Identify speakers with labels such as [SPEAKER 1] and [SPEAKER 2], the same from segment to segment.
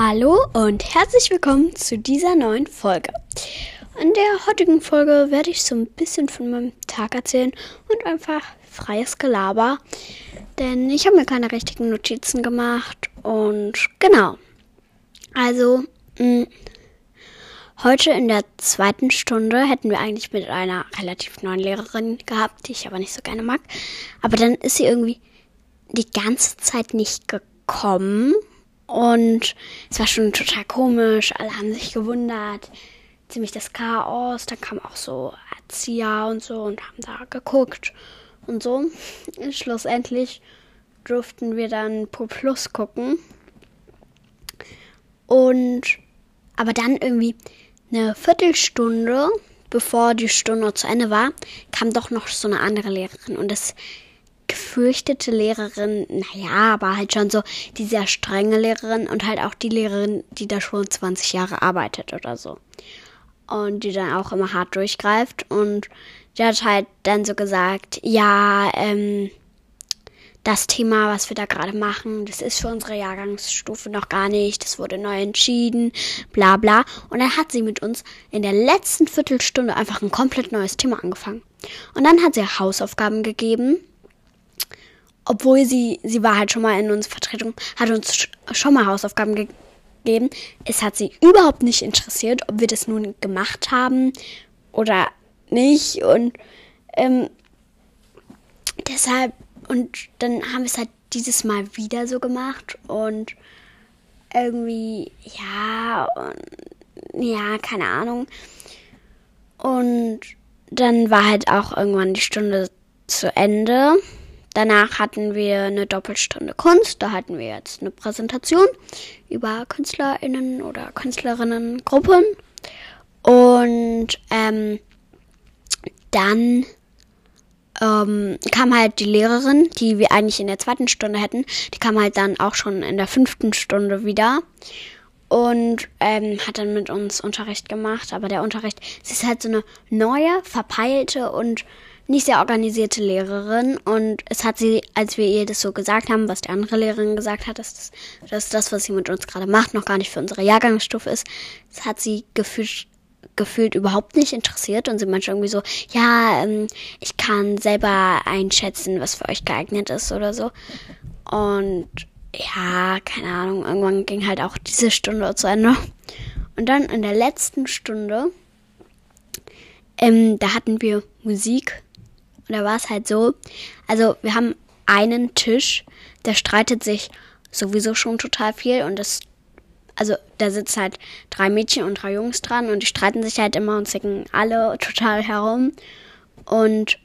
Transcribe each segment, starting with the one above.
[SPEAKER 1] Hallo und herzlich willkommen zu dieser neuen Folge. In der heutigen Folge werde ich so ein bisschen von meinem Tag erzählen und einfach freies Gelaber, denn ich habe mir keine richtigen Notizen gemacht und genau. Also, mh, heute in der zweiten Stunde hätten wir eigentlich mit einer relativ neuen Lehrerin gehabt, die ich aber nicht so gerne mag. Aber dann ist sie irgendwie die ganze Zeit nicht gekommen und es war schon total komisch. Alle haben sich gewundert. Ziemlich das Chaos. Da kamen auch so Erzieher und so und haben da geguckt und so. Und schlussendlich durften wir dann Pro Plus gucken. Und aber dann irgendwie eine Viertelstunde, bevor die Stunde zu Ende war, kam doch noch so eine andere Lehrerin. Und das gefürchtete Lehrerin, naja, aber halt schon so die sehr strenge Lehrerin und halt auch die Lehrerin, die da schon 20 Jahre arbeitet oder so. Und die dann auch immer hart durchgreift. Und die hat halt dann so gesagt, ja, ähm, das Thema, was wir da gerade machen, das ist für unsere Jahrgangsstufe noch gar nicht, das wurde neu entschieden, bla bla. Und dann hat sie mit uns in der letzten Viertelstunde einfach ein komplett neues Thema angefangen. Und dann hat sie Hausaufgaben gegeben obwohl sie, sie war halt schon mal in unserer Vertretung, hat uns schon mal Hausaufgaben gegeben. Es hat sie überhaupt nicht interessiert, ob wir das nun gemacht haben oder nicht. Und ähm, deshalb, und dann haben wir es halt dieses Mal wieder so gemacht und irgendwie, ja, und, ja, keine Ahnung. Und dann war halt auch irgendwann die Stunde zu Ende. Danach hatten wir eine Doppelstunde Kunst. Da hatten wir jetzt eine Präsentation über KünstlerInnen oder Künstlerinnengruppen. Und ähm, dann ähm, kam halt die Lehrerin, die wir eigentlich in der zweiten Stunde hätten. Die kam halt dann auch schon in der fünften Stunde wieder und ähm, hat dann mit uns Unterricht gemacht. Aber der Unterricht, sie ist halt so eine neue, verpeilte und nicht sehr organisierte Lehrerin und es hat sie, als wir ihr das so gesagt haben, was die andere Lehrerin gesagt hat, dass das, dass das was sie mit uns gerade macht, noch gar nicht für unsere Jahrgangsstufe ist, das hat sie gefühlt, gefühlt überhaupt nicht interessiert und sie meinte irgendwie so, ja, ähm, ich kann selber einschätzen, was für euch geeignet ist oder so. Und ja, keine Ahnung, irgendwann ging halt auch diese Stunde zu Ende. Und dann in der letzten Stunde, ähm, da hatten wir Musik und da war es halt so, also wir haben einen Tisch, der streitet sich sowieso schon total viel und das, also da sitzen halt drei Mädchen und drei Jungs dran und die streiten sich halt immer und zicken alle total herum. Und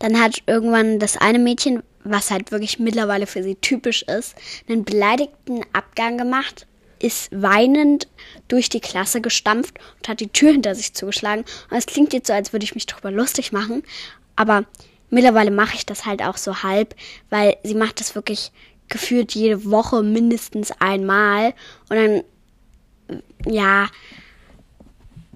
[SPEAKER 1] dann hat irgendwann das eine Mädchen, was halt wirklich mittlerweile für sie typisch ist, einen beleidigten Abgang gemacht, ist weinend durch die Klasse gestampft und hat die Tür hinter sich zugeschlagen. Und es klingt jetzt so, als würde ich mich darüber lustig machen. Aber mittlerweile mache ich das halt auch so halb, weil sie macht das wirklich gefühlt jede Woche mindestens einmal. Und dann, ja,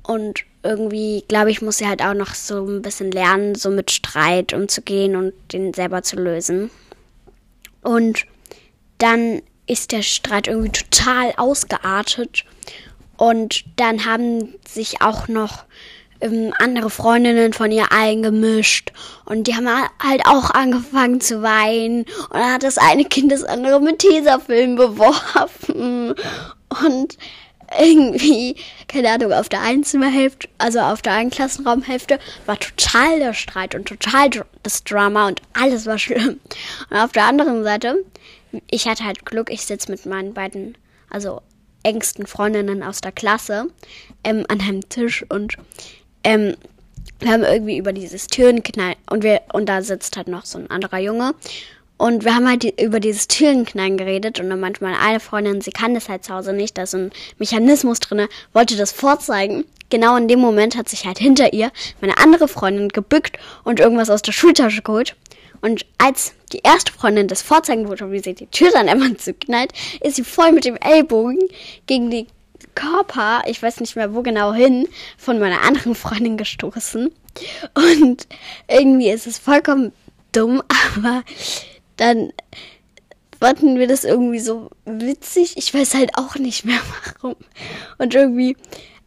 [SPEAKER 1] und irgendwie, glaube ich, muss sie halt auch noch so ein bisschen lernen, so mit Streit umzugehen und den selber zu lösen. Und dann ist der Streit irgendwie total ausgeartet. Und dann haben sich auch noch ähm, andere Freundinnen von ihr eingemischt. Und die haben halt auch angefangen zu weinen. Und dann hat das eine Kind das andere mit Tesafilm beworfen. Und irgendwie, keine Ahnung, auf der einen Zimmerhälfte, also auf der einen Klassenraumhälfte war total der Streit und total das Drama und alles war schlimm. Und auf der anderen Seite, ich hatte halt Glück, ich sitze mit meinen beiden, also engsten Freundinnen aus der Klasse ähm, an einem Tisch und ähm, wir haben irgendwie über dieses Türenknall und wir und da sitzt halt noch so ein anderer Junge und wir haben halt die, über dieses Türenknallen geredet und dann manchmal eine Freundin, sie kann das halt zu Hause nicht, da ist so ein Mechanismus drinne, wollte das vorzeigen. Genau in dem Moment hat sich halt hinter ihr meine andere Freundin gebückt und irgendwas aus der Schultasche geholt. Und als die erste Freundin das vorzeigen wollte, wie sie die Tür dann immer zuknallt, ist sie voll mit dem Ellbogen gegen die Körper, ich weiß nicht mehr wo genau hin, von meiner anderen Freundin gestoßen. Und irgendwie ist es vollkommen dumm, aber dann fanden wir das irgendwie so witzig. Ich weiß halt auch nicht mehr warum. Und irgendwie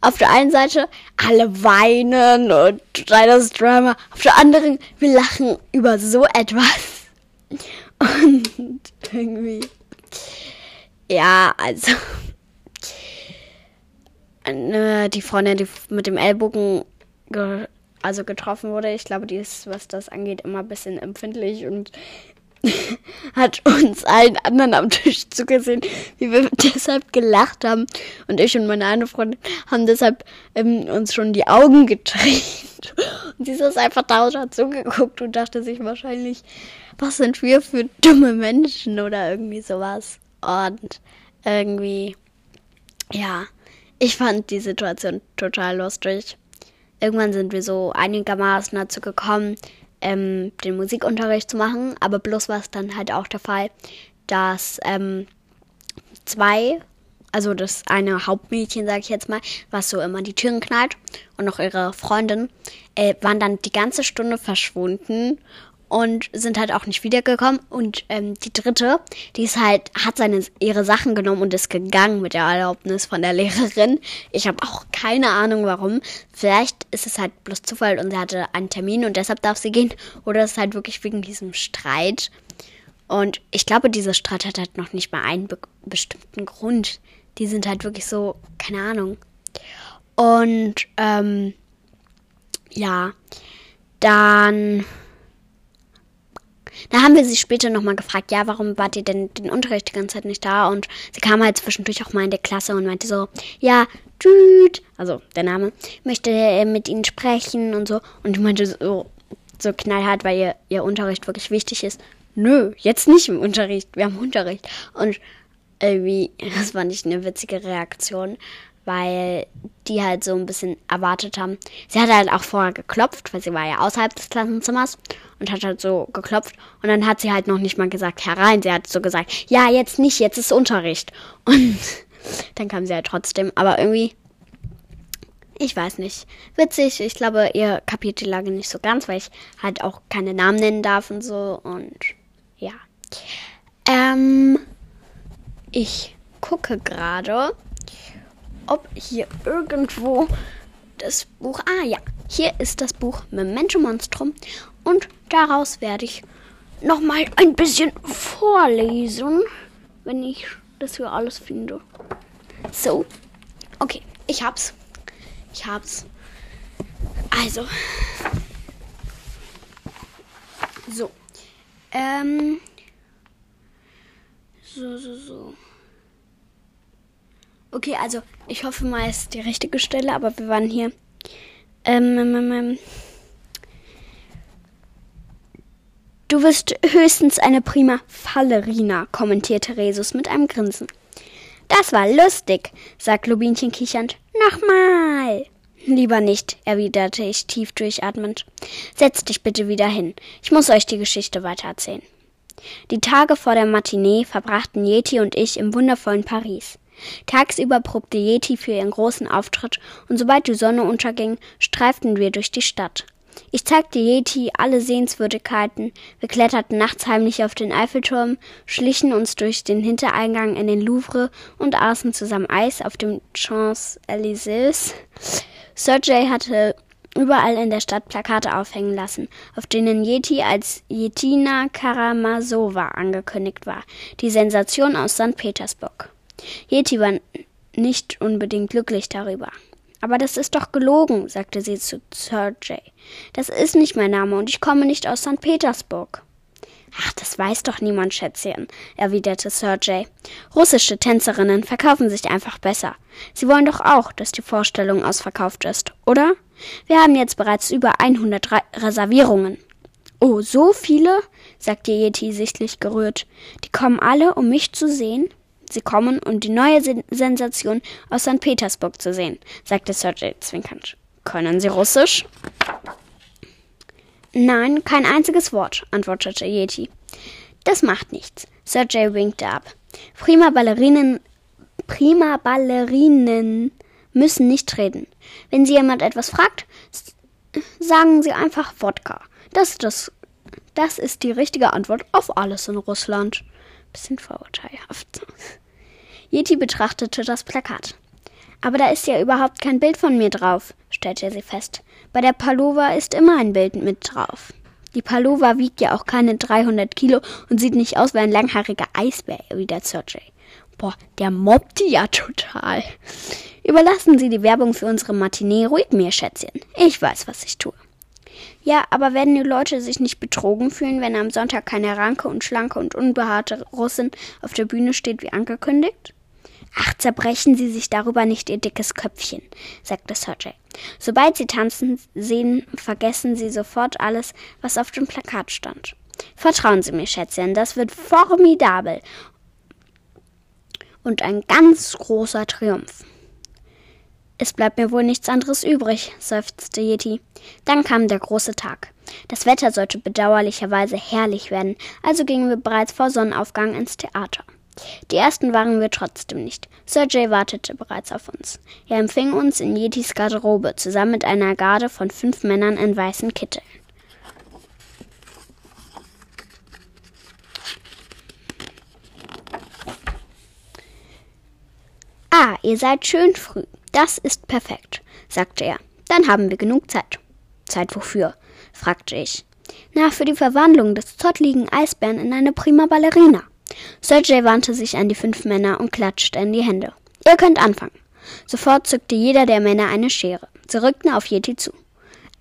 [SPEAKER 1] auf der einen Seite alle weinen und das Drama. Auf der anderen, wir lachen über so etwas. Und irgendwie, ja, also äh, die Freundin, die mit dem Ellbogen ge also getroffen wurde, ich glaube, die ist, was das angeht, immer ein bisschen empfindlich und hat uns allen anderen am Tisch zugesehen, wie wir deshalb gelacht haben. Und ich und meine eine Freundin haben deshalb ähm, uns schon die Augen gedreht. Und sie ist einfach da und hat zugeguckt und dachte sich wahrscheinlich, was sind wir für dumme Menschen oder irgendwie sowas. Und irgendwie, ja, ich fand die Situation total lustig. Irgendwann sind wir so einigermaßen dazu gekommen, ähm, den Musikunterricht zu machen, aber bloß war es dann halt auch der Fall, dass ähm, zwei, also das eine Hauptmädchen, sage ich jetzt mal, was so immer die Türen knallt und noch ihre Freundin, äh, waren dann die ganze Stunde verschwunden und sind halt auch nicht wiedergekommen. Und ähm, die dritte, die ist halt, hat seine ihre Sachen genommen und ist gegangen mit der Erlaubnis von der Lehrerin. Ich habe auch keine Ahnung warum. Vielleicht ist es halt bloß Zufall und sie hatte einen Termin und deshalb darf sie gehen. Oder es ist halt wirklich wegen diesem Streit. Und ich glaube, dieser Streit hat halt noch nicht mal einen be bestimmten Grund. Die sind halt wirklich so, keine Ahnung. Und ähm, ja, dann da haben wir sie später nochmal gefragt, ja, warum wart ihr denn den Unterricht die ganze Zeit nicht da? Und sie kam halt zwischendurch auch mal in die Klasse und meinte so, ja, Jude, also der Name, möchte mit ihnen sprechen und so. Und ich meinte so, so knallhart, weil ihr, ihr Unterricht wirklich wichtig ist. Nö, jetzt nicht im Unterricht, wir haben Unterricht. Und irgendwie, das war nicht eine witzige Reaktion weil die halt so ein bisschen erwartet haben. Sie hat halt auch vorher geklopft, weil sie war ja außerhalb des Klassenzimmers und hat halt so geklopft und dann hat sie halt noch nicht mal gesagt herein. Sie hat so gesagt, ja, jetzt nicht, jetzt ist Unterricht. Und dann kam sie halt trotzdem, aber irgendwie ich weiß nicht. Witzig, ich glaube, ihr kapiert die Lage nicht so ganz, weil ich halt auch keine Namen nennen darf und so. Und ja. Ähm, ich gucke gerade ob hier irgendwo das Buch. Ah ja, hier ist das Buch Memento Monstrum und daraus werde ich noch mal ein bisschen vorlesen, wenn ich das für alles finde. So, okay, ich hab's. Ich hab's. Also. So. Ähm. So, so, so. Okay, also ich hoffe mal, es ist die richtige Stelle, aber wir waren hier. Ähm, ähm, ähm, ähm. Du wirst höchstens eine prima Fallerina, kommentierte Resus mit einem Grinsen. Das war lustig, sagt Lubinchen kichernd. Nochmal. Lieber nicht, erwiderte ich tief durchatmend. Setz dich bitte wieder hin. Ich muss euch die Geschichte weitererzählen. Die Tage vor der Matinee verbrachten Yeti und ich im wundervollen Paris. Tagsüber probte Yeti für ihren großen Auftritt, und sobald die Sonne unterging, streiften wir durch die Stadt. Ich zeigte Yeti alle Sehenswürdigkeiten, wir kletterten nachts heimlich auf den Eiffelturm, schlichen uns durch den Hintereingang in den Louvre und aßen zusammen Eis auf dem Champs-Élysées. Sergei hatte überall in der Stadt Plakate aufhängen lassen, auf denen Yeti als Yetina Karamazova angekündigt war, die Sensation aus St. Petersburg. Yeti war nicht unbedingt glücklich darüber. Aber das ist doch gelogen, sagte sie zu Sergei. Das ist nicht mein Name und ich komme nicht aus St. Petersburg. Ach, das weiß doch niemand, Schätzchen, erwiderte Sergei. Russische Tänzerinnen verkaufen sich einfach besser. Sie wollen doch auch, dass die Vorstellung ausverkauft ist, oder? Wir haben jetzt bereits über 100 Reservierungen. Oh, so viele? sagte Yeti sichtlich gerührt. Die kommen alle, um mich zu sehen? Sie kommen, um die neue Sensation aus St. Petersburg zu sehen, sagte Sergei zwinkernd. Können Sie Russisch? Nein, kein einziges Wort, antwortete Yeti. Das macht nichts. Sergei winkte ab. Prima Ballerinen, prima Ballerinen müssen nicht reden. Wenn Sie jemand etwas fragt, sagen Sie einfach Wodka. Das ist, das, das ist die richtige Antwort auf alles in Russland. Bisschen vorurteilhaft. Yeti betrachtete das Plakat. Aber da ist ja überhaupt kein Bild von mir drauf, stellte sie fest. Bei der Palova ist immer ein Bild mit drauf. Die Palova wiegt ja auch keine 300 Kilo und sieht nicht aus wie ein langhaariger Eisbär, erwidert Sergey. Boah, der mobbt die ja total. Überlassen Sie die Werbung für unsere Matinee ruhig mir, Schätzchen. Ich weiß, was ich tue. Ja, aber werden die Leute sich nicht betrogen fühlen, wenn am Sonntag keine ranke und schlanke und unbehaarte Russin auf der Bühne steht wie angekündigt? Ach, zerbrechen Sie sich darüber nicht Ihr dickes Köpfchen, sagte Sergey. Sobald Sie tanzen sehen, vergessen Sie sofort alles, was auf dem Plakat stand. Vertrauen Sie mir, Schätzchen, das wird formidabel und ein ganz großer Triumph. Es bleibt mir wohl nichts anderes übrig, seufzte Yeti. Dann kam der große Tag. Das Wetter sollte bedauerlicherweise herrlich werden, also gingen wir bereits vor Sonnenaufgang ins Theater. Die ersten waren wir trotzdem nicht. Sir wartete bereits auf uns. Er empfing uns in Yetis Garderobe zusammen mit einer Garde von fünf Männern in weißen Kitteln. Ah, ihr seid schön früh. Das ist perfekt, sagte er. Dann haben wir genug Zeit. Zeit wofür? fragte ich. Na, für die Verwandlung des zottligen Eisbären in eine prima Ballerina. Sergei wandte sich an die fünf Männer und klatschte in die Hände. Ihr könnt anfangen. Sofort zückte jeder der Männer eine Schere. Sie rückten auf Yeti zu.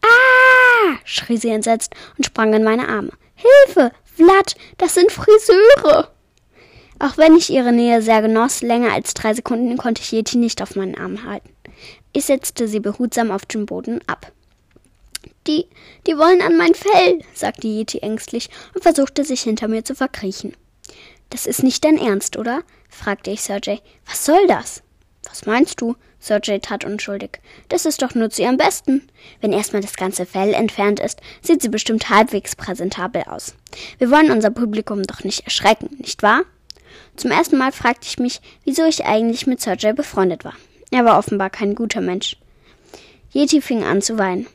[SPEAKER 1] Ah! schrie sie entsetzt und sprang in meine Arme. Hilfe! Vlad, das sind Friseure! Auch wenn ich ihre Nähe sehr genoss, länger als drei Sekunden konnte ich Yeti nicht auf meinen Arm halten. Ich setzte sie behutsam auf den Boden ab. Die, die wollen an mein Fell, sagte Yeti ängstlich und versuchte sich hinter mir zu verkriechen. Das ist nicht dein Ernst, oder? fragte ich Sergej. Was soll das? Was meinst du? Sergej tat unschuldig. Das ist doch nur zu ihrem Besten. Wenn erstmal das ganze Fell entfernt ist, sieht sie bestimmt halbwegs präsentabel aus. Wir wollen unser Publikum doch nicht erschrecken, nicht wahr? Zum ersten Mal fragte ich mich, wieso ich eigentlich mit Sergej befreundet war. Er war offenbar kein guter Mensch. Yeti fing an zu weinen.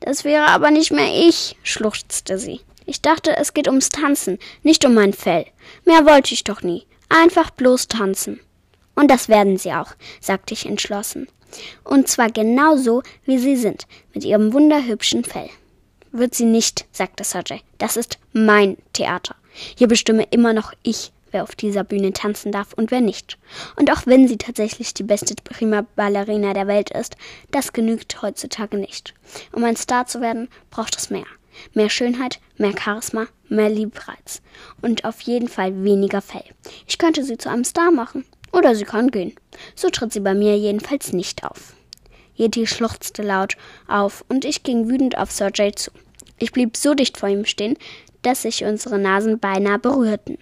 [SPEAKER 1] Das wäre aber nicht mehr ich, schluchzte sie. Ich dachte, es geht ums Tanzen, nicht um mein Fell. Mehr wollte ich doch nie. Einfach bloß tanzen. Und das werden sie auch, sagte ich entschlossen. Und zwar genau so, wie sie sind, mit ihrem wunderhübschen Fell. Wird sie nicht, sagte Sergej. Das ist mein Theater. Hier bestimme immer noch ich, wer auf dieser Bühne tanzen darf und wer nicht. Und auch wenn sie tatsächlich die beste Prima Ballerina der Welt ist, das genügt heutzutage nicht. Um ein Star zu werden, braucht es mehr. Mehr Schönheit, mehr Charisma, mehr Liebreiz. Und auf jeden Fall weniger Fell. Ich könnte sie zu einem Star machen. Oder sie kann gehen. So tritt sie bei mir jedenfalls nicht auf. Yeti schluchzte laut auf und ich ging wütend auf Jay zu. Ich blieb so dicht vor ihm stehen, dass sich unsere Nasen beinahe berührten.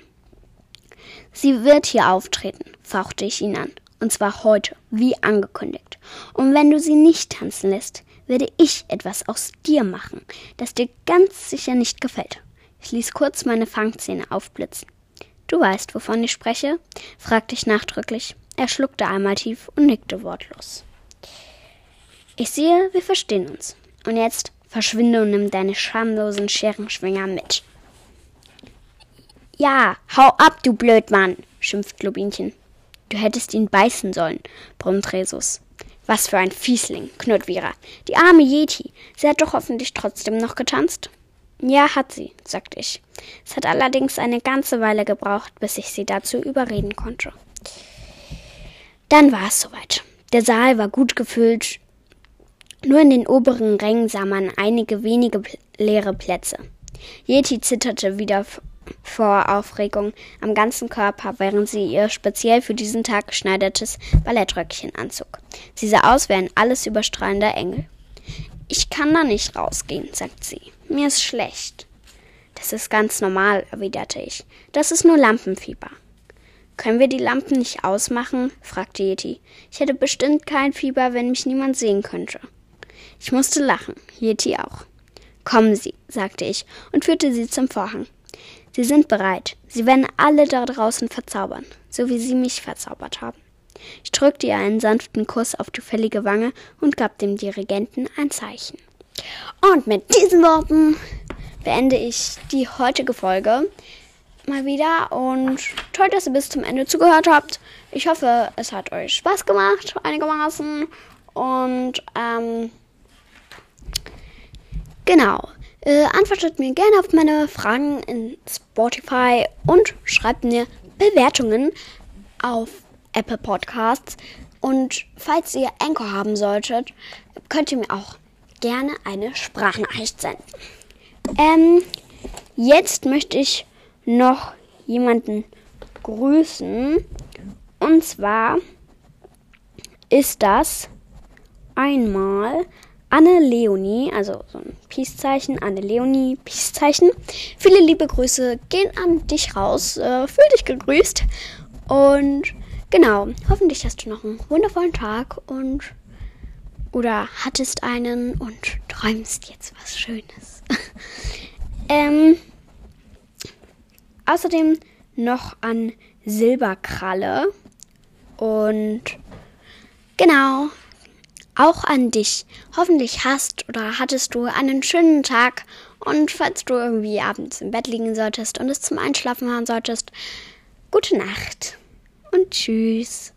[SPEAKER 1] Sie wird hier auftreten, fauchte ich ihn an. Und zwar heute, wie angekündigt. Und wenn du sie nicht tanzen lässt, werde ich etwas aus dir machen, das dir ganz sicher nicht gefällt. Ich ließ kurz meine Fangzähne aufblitzen. Du weißt, wovon ich spreche? fragte ich nachdrücklich. Er schluckte einmal tief und nickte wortlos. Ich sehe, wir verstehen uns. Und jetzt verschwinde und nimm deine schamlosen Scherenschwinger mit. Ja, hau ab, du Blödmann, schimpft Globinchen. Du hättest ihn beißen sollen, brummt Resus. Was für ein Fiesling, knurrt Vera. Die arme Yeti. Sie hat doch hoffentlich trotzdem noch getanzt. Ja, hat sie, sagte ich. Es hat allerdings eine ganze Weile gebraucht, bis ich sie dazu überreden konnte. Dann war es soweit. Der Saal war gut gefüllt. Nur in den oberen Rängen sah man einige wenige leere Plätze. Yeti zitterte wieder vor Aufregung am ganzen Körper, während sie ihr speziell für diesen Tag geschneidertes Ballettröckchen anzog. Sie sah aus wie ein alles überstrahlender Engel. Ich kann da nicht rausgehen, sagt sie. Mir ist schlecht. Das ist ganz normal, erwiderte ich. Das ist nur Lampenfieber. Können wir die Lampen nicht ausmachen? fragte Yeti. Ich hätte bestimmt kein Fieber, wenn mich niemand sehen könnte. Ich musste lachen, Yeti auch. Kommen Sie, sagte ich und führte sie zum Vorhang. Sie sind bereit. Sie werden alle da draußen verzaubern, so wie Sie mich verzaubert haben. Ich drückte ihr einen sanften Kuss auf die fällige Wange und gab dem Dirigenten ein Zeichen. Und mit diesen Worten beende ich die heutige Folge. mal wieder und toll, dass ihr bis zum Ende zugehört habt. Ich hoffe, es hat euch Spaß gemacht, einigermaßen. Und ähm, genau. Äh, antwortet mir gerne auf meine Fragen in Spotify und schreibt mir Bewertungen auf Apple Podcasts. Und falls ihr Anchor haben solltet, könnt ihr mir auch gerne eine Sprachnachricht senden. Ähm, jetzt möchte ich noch jemanden grüßen. Und zwar ist das einmal Anne Leonie, also so ein Peace-Zeichen, Anne Leonie, Peace-Zeichen. Viele liebe Grüße gehen an dich raus. Äh, fühl dich gegrüßt. Und genau, hoffentlich hast du noch einen wundervollen Tag und oder hattest einen und träumst jetzt was Schönes. ähm, außerdem noch an Silberkralle und genau, auch an dich. Hoffentlich hast oder hattest du einen schönen Tag und falls du irgendwie abends im Bett liegen solltest und es zum Einschlafen hören solltest, gute Nacht und tschüss.